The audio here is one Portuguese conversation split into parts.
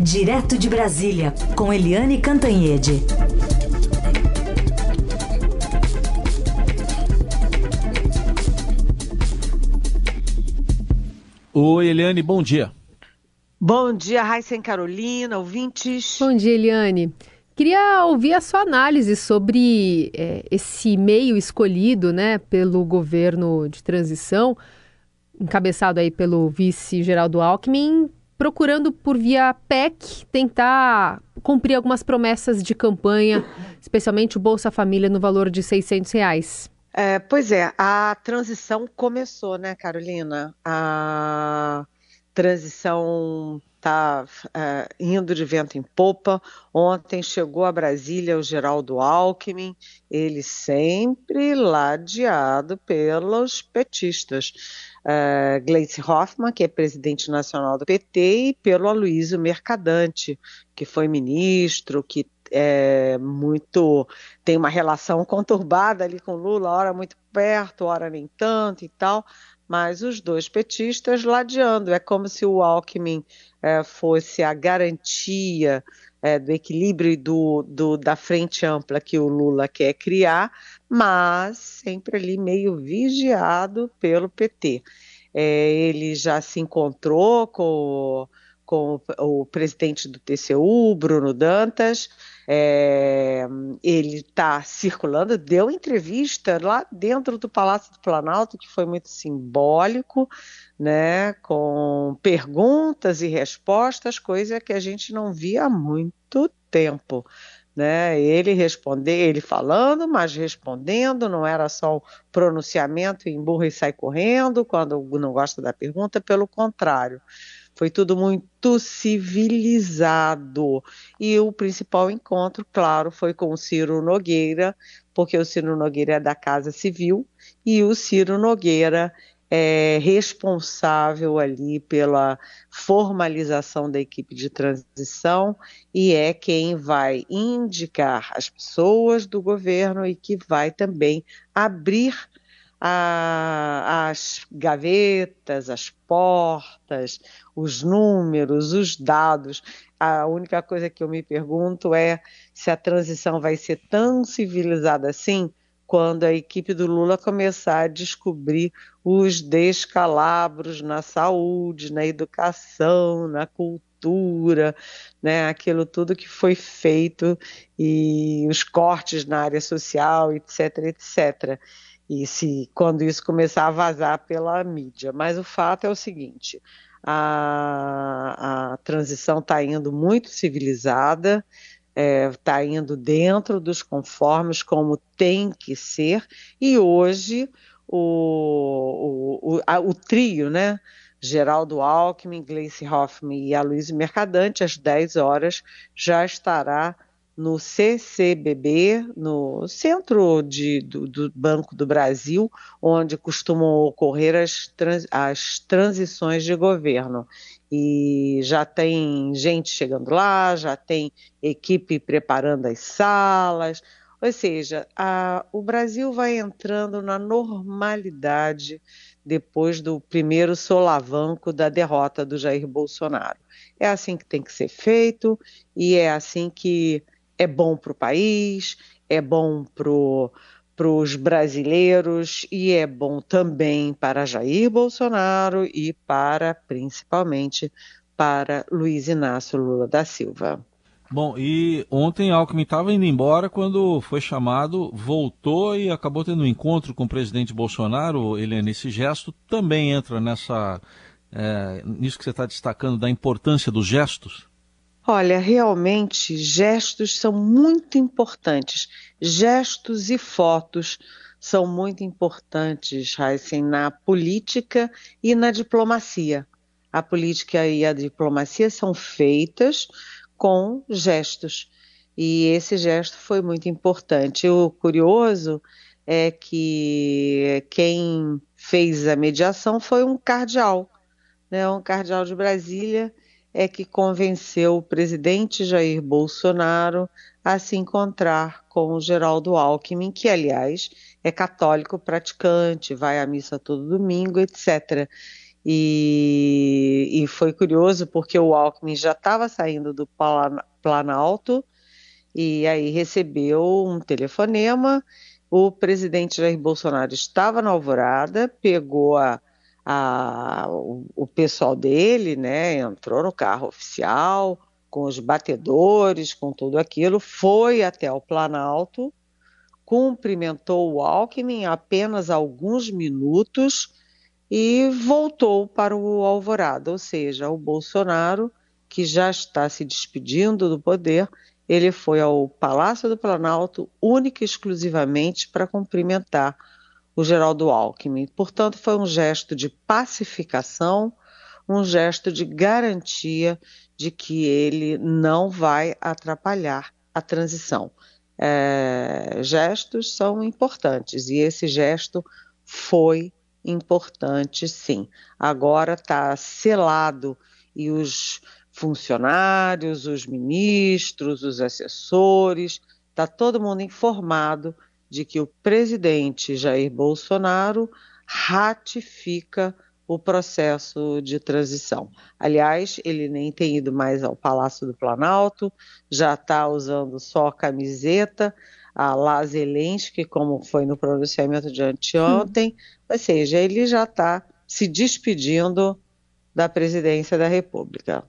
Direto de Brasília, com Eliane Cantanhede. Oi, Eliane, bom dia. Bom dia, Raíssa Carolina, ouvintes. Bom dia, Eliane. Queria ouvir a sua análise sobre é, esse meio escolhido né, pelo governo de transição, encabeçado aí pelo vice Geraldo Alckmin, procurando por via PEC tentar cumprir algumas promessas de campanha, especialmente o Bolsa Família no valor de 600 reais. É, pois é, a transição começou, né, Carolina? A transição está é, indo de vento em popa. Ontem chegou a Brasília o Geraldo Alckmin, ele sempre ladeado pelos petistas. Uh, Gleice Hoffmann, que é presidente nacional do PT, e pelo Aloysio Mercadante, que foi ministro, que é muito tem uma relação conturbada ali com Lula, hora muito perto, hora nem tanto e tal, mas os dois petistas ladeando. É como se o Alckmin é, fosse a garantia é, do equilíbrio do, do, da frente ampla que o Lula quer criar, mas sempre ali meio vigiado pelo PT. É, ele já se encontrou com, com o, o presidente do TCU, Bruno Dantas, é, ele está circulando, deu entrevista lá dentro do Palácio do Planalto, que foi muito simbólico, né, com perguntas e respostas, coisa que a gente não via há muito tempo. Né, ele responder, ele falando, mas respondendo, não era só o pronunciamento em burro e sai correndo quando não gosta da pergunta, pelo contrário. Foi tudo muito civilizado. E o principal encontro, claro, foi com o Ciro Nogueira, porque o Ciro Nogueira é da Casa Civil e o Ciro Nogueira é responsável ali pela formalização da equipe de transição e é quem vai indicar as pessoas do governo e que vai também abrir a, as gavetas, as portas, os números, os dados. A única coisa que eu me pergunto é se a transição vai ser tão civilizada assim quando a equipe do Lula começar a descobrir os descalabros na saúde, na educação, na cultura, né, aquilo tudo que foi feito e os cortes na área social, etc, etc e se quando isso começar a vazar pela mídia. Mas o fato é o seguinte: a, a transição está indo muito civilizada, está é, indo dentro dos conformes como tem que ser, e hoje o, o, o, a, o trio, né? Geraldo Alckmin, Gleice Hoffmann e Aloysio Mercadante, às 10 horas, já estará no CCBB, no Centro de, do, do, Banco do Brasil, onde costumam ocorrer as, trans, as transições de governo. E já tem gente chegando lá, já tem equipe preparando as salas, ou seja, a, o Brasil vai entrando na normalidade depois do primeiro solavanco da derrota do Jair Bolsonaro. É assim que tem que ser feito e é assim que é bom para o país, é bom para os brasileiros e é bom também para Jair Bolsonaro e para, principalmente, para Luiz Inácio Lula da Silva. Bom, e ontem Alckmin estava indo embora quando foi chamado, voltou e acabou tendo um encontro com o presidente Bolsonaro. Helena, esse gesto também entra nessa, é, nisso que você está destacando, da importância dos gestos? Olha, realmente gestos são muito importantes. Gestos e fotos são muito importantes, Heisen, na política e na diplomacia. A política e a diplomacia são feitas com gestos. E esse gesto foi muito importante. O curioso é que quem fez a mediação foi um cardeal, né, um cardeal de Brasília, é que convenceu o presidente Jair Bolsonaro a se encontrar com o Geraldo Alckmin, que, aliás, é católico praticante, vai à missa todo domingo, etc. E, e foi curioso porque o Alckmin já estava saindo do Planalto e aí recebeu um telefonema. O presidente Jair Bolsonaro estava na alvorada, pegou a, a, o, o pessoal dele, né, entrou no carro oficial, com os batedores, com tudo aquilo, foi até o Planalto, cumprimentou o Alckmin apenas alguns minutos e voltou para o Alvorada, ou seja, o Bolsonaro, que já está se despedindo do poder, ele foi ao Palácio do Planalto única e exclusivamente para cumprimentar o Geraldo Alckmin. Portanto, foi um gesto de pacificação, um gesto de garantia de que ele não vai atrapalhar a transição. É, gestos são importantes e esse gesto foi importante, sim. Agora está selado e os funcionários, os ministros, os assessores, está todo mundo informado de que o presidente Jair Bolsonaro ratifica o processo de transição. Aliás, ele nem tem ido mais ao Palácio do Planalto, já está usando só a camiseta, a lá Zelensky, como foi no pronunciamento de anteontem, hum. ou seja, ele já está se despedindo da presidência da República.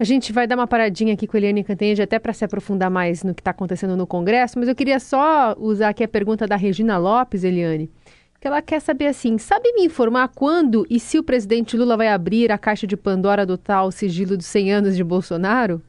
A gente vai dar uma paradinha aqui com a Eliane Cantanhede até para se aprofundar mais no que está acontecendo no Congresso, mas eu queria só usar aqui a pergunta da Regina Lopes, Eliane, que ela quer saber assim, sabe me informar quando e se o presidente Lula vai abrir a caixa de Pandora do tal sigilo dos 100 anos de Bolsonaro?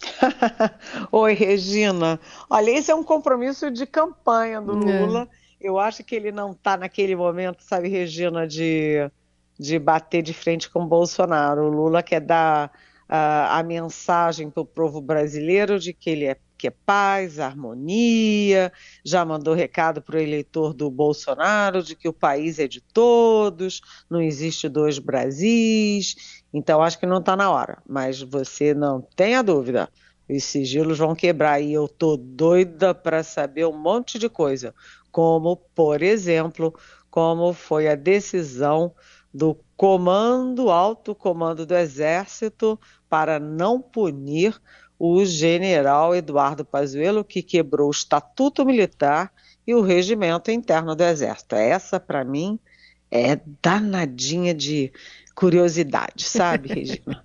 Oi, Regina. Olha, esse é um compromisso de campanha do é. Lula. É. Eu acho que ele não está naquele momento, sabe, Regina, de, de bater de frente com o Bolsonaro. O Lula quer dar uh, a mensagem para o povo brasileiro de que ele é que é paz, harmonia, já mandou recado para o eleitor do Bolsonaro de que o país é de todos, não existe dois Brasis, então acho que não está na hora, mas você não tenha dúvida, os sigilos vão quebrar e eu tô doida para saber um monte de coisa, como, por exemplo, como foi a decisão do comando, alto comando do Exército, para não punir o general Eduardo Pazuello, que quebrou o Estatuto Militar e o regimento interno do Exército. Essa, para mim, é danadinha de curiosidade, sabe, Regina?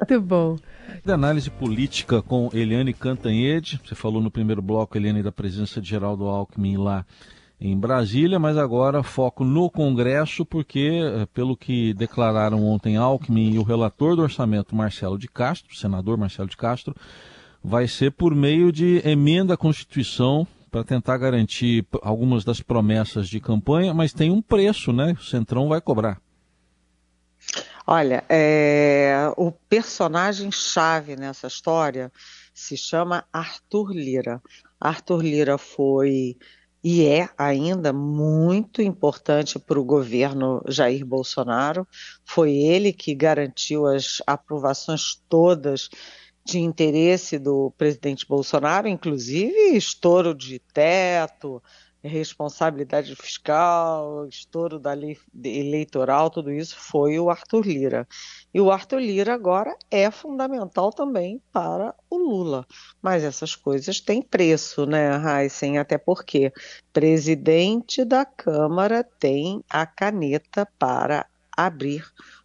Muito bom. De análise política com Eliane Cantanhede. Você falou no primeiro bloco, Eliane, da presença de Geraldo Alckmin lá em Brasília, mas agora foco no Congresso, porque, eh, pelo que declararam ontem Alckmin e o relator do orçamento, Marcelo de Castro, senador Marcelo de Castro, vai ser por meio de emenda à Constituição para tentar garantir algumas das promessas de campanha, mas tem um preço, né? O Centrão vai cobrar. Olha, é... o personagem-chave nessa história se chama Arthur Lira. Arthur Lira foi e é ainda muito importante para o governo Jair Bolsonaro. Foi ele que garantiu as aprovações todas de interesse do presidente Bolsonaro, inclusive estouro de teto, responsabilidade fiscal, estouro da lei eleitoral, tudo isso foi o Arthur Lira. E o Arthur Lira agora é fundamental também para o Lula. Mas essas coisas têm preço, né, Heisen? Até porque presidente da Câmara tem a caneta para abrir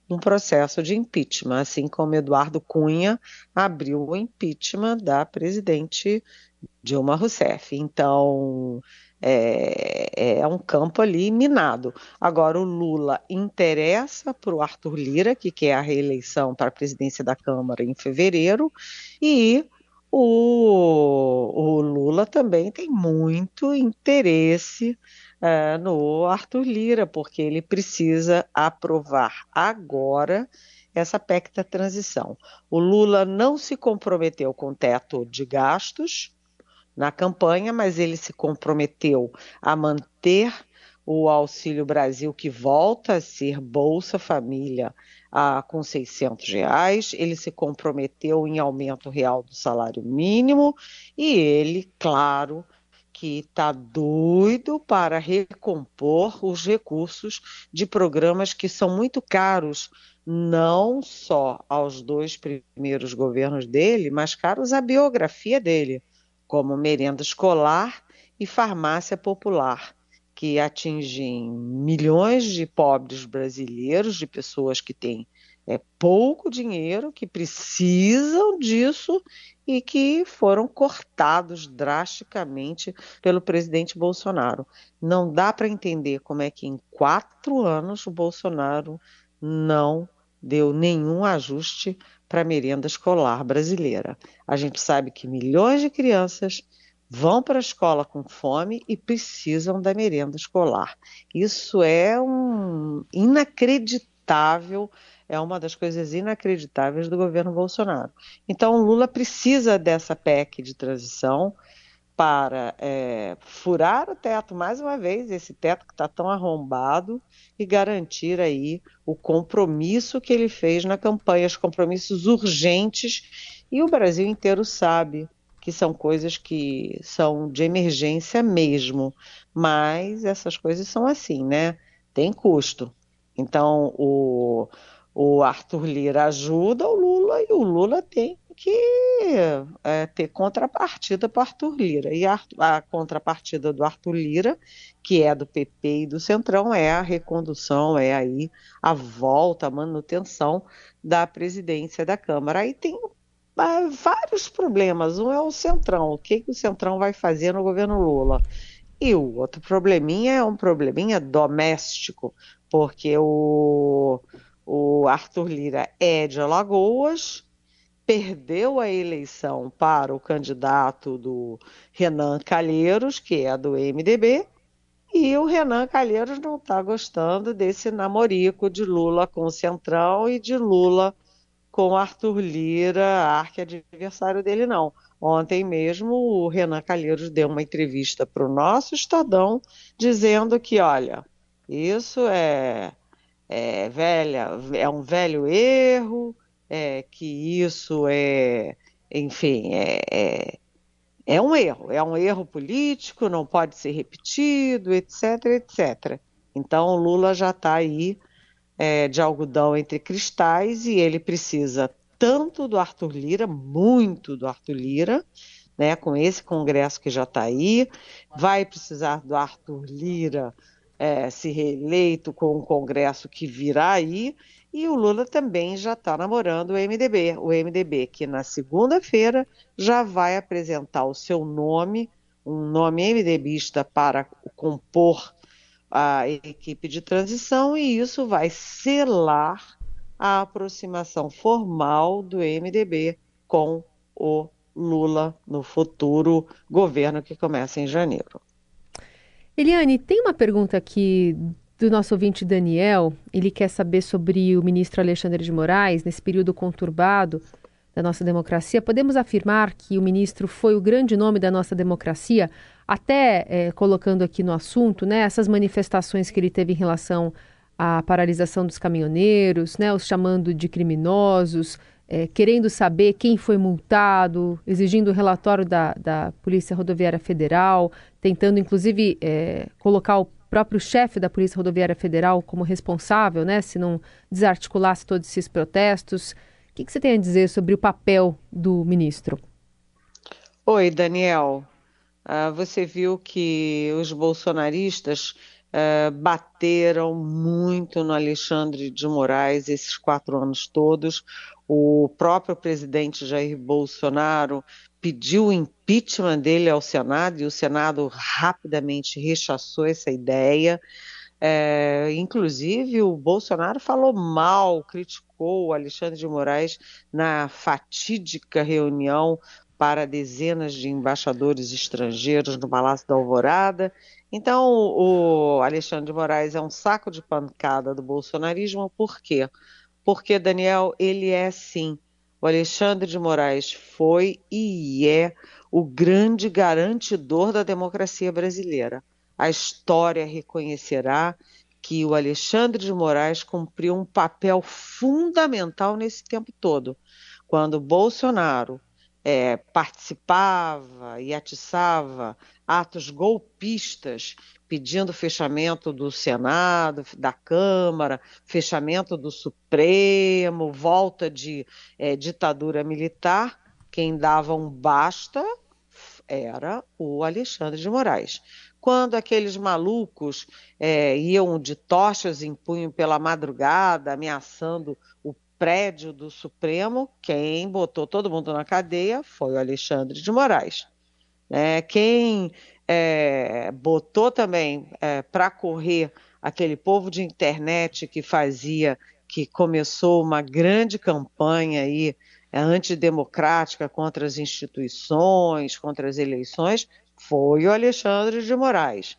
um processo de impeachment, assim como Eduardo Cunha abriu o impeachment da presidente Dilma Rousseff. Então, é, é um campo ali minado. Agora, o Lula interessa para o Arthur Lira, que quer a reeleição para a presidência da Câmara em fevereiro, e o, o Lula também tem muito interesse é, no Arthur Lira, porque ele precisa aprovar agora essa PEC da transição. O Lula não se comprometeu com teto de gastos, na campanha, mas ele se comprometeu a manter o Auxílio Brasil, que volta a ser Bolsa Família a, com 600 reais. Ele se comprometeu em aumento real do salário mínimo e ele, claro, que está doido para recompor os recursos de programas que são muito caros, não só aos dois primeiros governos dele, mas caros à biografia dele, como merenda escolar e farmácia popular, que atingem milhões de pobres brasileiros, de pessoas que têm é, pouco dinheiro, que precisam disso e que foram cortados drasticamente pelo presidente Bolsonaro. Não dá para entender como é que em quatro anos o Bolsonaro não deu nenhum ajuste para a merenda escolar brasileira. A gente sabe que milhões de crianças vão para a escola com fome e precisam da merenda escolar. Isso é um inacreditável é uma das coisas inacreditáveis do governo Bolsonaro. Então, Lula precisa dessa PEC de transição para é, furar o teto mais uma vez, esse teto que está tão arrombado, e garantir aí o compromisso que ele fez na campanha, os compromissos urgentes, e o Brasil inteiro sabe que são coisas que são de emergência mesmo, mas essas coisas são assim, né? Tem custo. Então, o, o Arthur Lira ajuda o Lula e o Lula tem que é, ter contrapartida para Arthur Lira. E a, a, contrapartida do Arthur Lira, que é do PP e do Centrão, é a recondução, é aí a volta, a manutenção da presidência da Câmara. Aí tem uh, vários problemas. Um é o Centrão. O que, que o Centrão vai fazer no governo Lula? E o outro probleminha é um probleminha doméstico, porque o o Arthur Lira é de Alagoas, perdeu a eleição para o candidato do Renan Calheiros, que é do MDB, e o Renan Calheiros não está gostando desse namorico de Lula com o Centrão e de Lula com Arthur Lira, arque-adversário dele, não. Ontem mesmo o Renan Calheiros deu uma entrevista para o nosso Estadão dizendo que, olha, isso é é, velha, é um velho erro, é, que isso é, enfim, é, é, é, um erro, é um erro político, não pode ser repetido, etc, etc. Então, Lula já está aí é, de algodão entre cristais e ele precisa tanto do Arthur Lira, muito do Arthur Lira, né, com esse congresso que já está aí, vai precisar do Arthur Lira é, se reeleito com o Congresso que virá aí, e o Lula também já está namorando o MDB. O MDB que na segunda-feira já vai apresentar o seu nome, um nome MDBista para compor a equipe de transição, e isso vai selar a aproximação formal do MDB com o Lula no futuro governo que começa em janeiro. Eliane, tem uma pergunta aqui do nosso ouvinte Daniel. Ele quer saber sobre o ministro Alexandre de Moraes, nesse período conturbado da nossa democracia. Podemos afirmar que o ministro foi o grande nome da nossa democracia, até é, colocando aqui no assunto, né, essas manifestações que ele teve em relação à paralisação dos caminhoneiros, né, os chamando de criminosos, é, querendo saber quem foi multado, exigindo o relatório da, da Polícia Rodoviária Federal, tentando inclusive é, colocar o próprio chefe da Polícia Rodoviária Federal como responsável, né, se não desarticulasse todos esses protestos. O que, que você tem a dizer sobre o papel do ministro? Oi, Daniel. Uh, você viu que os bolsonaristas uh, bateram muito no Alexandre de Moraes esses quatro anos todos. O próprio presidente Jair Bolsonaro pediu o impeachment dele ao Senado e o Senado rapidamente rechaçou essa ideia. É, inclusive, o Bolsonaro falou mal, criticou o Alexandre de Moraes na fatídica reunião para dezenas de embaixadores estrangeiros no Palácio da Alvorada. Então, o Alexandre de Moraes é um saco de pancada do bolsonarismo, por quê? Daniel, ele é sim. O Alexandre de Moraes foi e é o grande garantidor da democracia brasileira. A história reconhecerá que o Alexandre de Moraes cumpriu um papel fundamental nesse tempo todo. Quando Bolsonaro é, participava e atiçava atos golpistas, pedindo fechamento do Senado, da Câmara, fechamento do Supremo, volta de é, ditadura militar, quem dava um basta era o Alexandre de Moraes. Quando aqueles malucos é, iam de tochas em punho pela madrugada, ameaçando o prédio do Supremo, quem botou todo mundo na cadeia foi o Alexandre de Moraes. É, quem é, botou também é, para correr aquele povo de internet que fazia, que começou uma grande campanha aí é, antidemocrática contra as instituições, contra as eleições, foi o Alexandre de Moraes.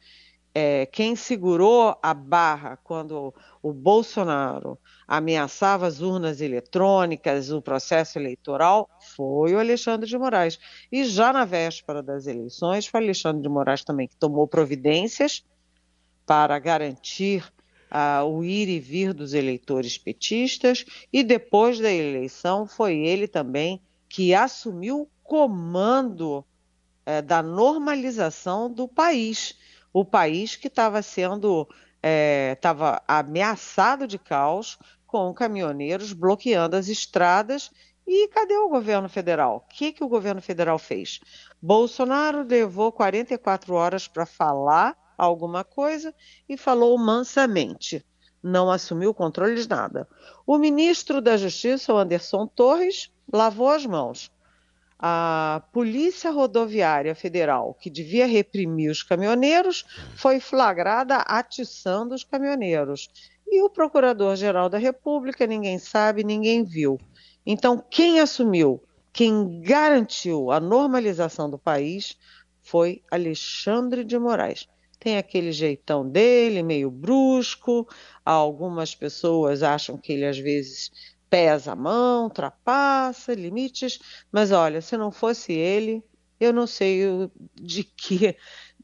É, quem segurou a barra quando o Bolsonaro ameaçava as urnas eletrônicas, o processo eleitoral, foi o Alexandre de Moraes. E já na véspera das eleições, foi Alexandre de Moraes também que tomou providências para garantir uh, o ir e vir dos eleitores petistas, e depois da eleição foi ele também que assumiu o comando uh, da normalização do país. O país que estava sendo estava é, ameaçado de caos, com caminhoneiros bloqueando as estradas. E cadê o governo federal? O que, que o governo federal fez? Bolsonaro levou 44 horas para falar alguma coisa e falou mansamente. Não assumiu o controle de nada. O ministro da Justiça, o Anderson Torres, lavou as mãos. A Polícia Rodoviária Federal, que devia reprimir os caminhoneiros, foi flagrada atiçando os caminhoneiros. E o Procurador-Geral da República, ninguém sabe, ninguém viu. Então, quem assumiu, quem garantiu a normalização do país foi Alexandre de Moraes tem aquele jeitão dele, meio brusco. Algumas pessoas acham que ele às vezes pesa a mão, ultrapassa limites, mas olha, se não fosse ele, eu não sei de que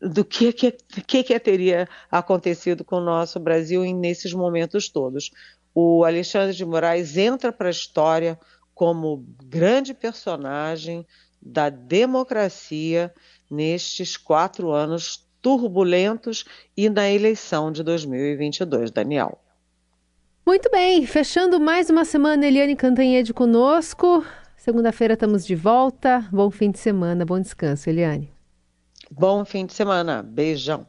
do que que, que, que teria acontecido com o nosso Brasil nesses momentos todos. O Alexandre de Moraes entra para a história como grande personagem da democracia nestes quatro anos turbulentos e na eleição de 2022, Daniel. Muito bem, fechando mais uma semana, Eliane Cantanhede conosco. Segunda-feira estamos de volta. Bom fim de semana, bom descanso, Eliane. Bom fim de semana. Beijão.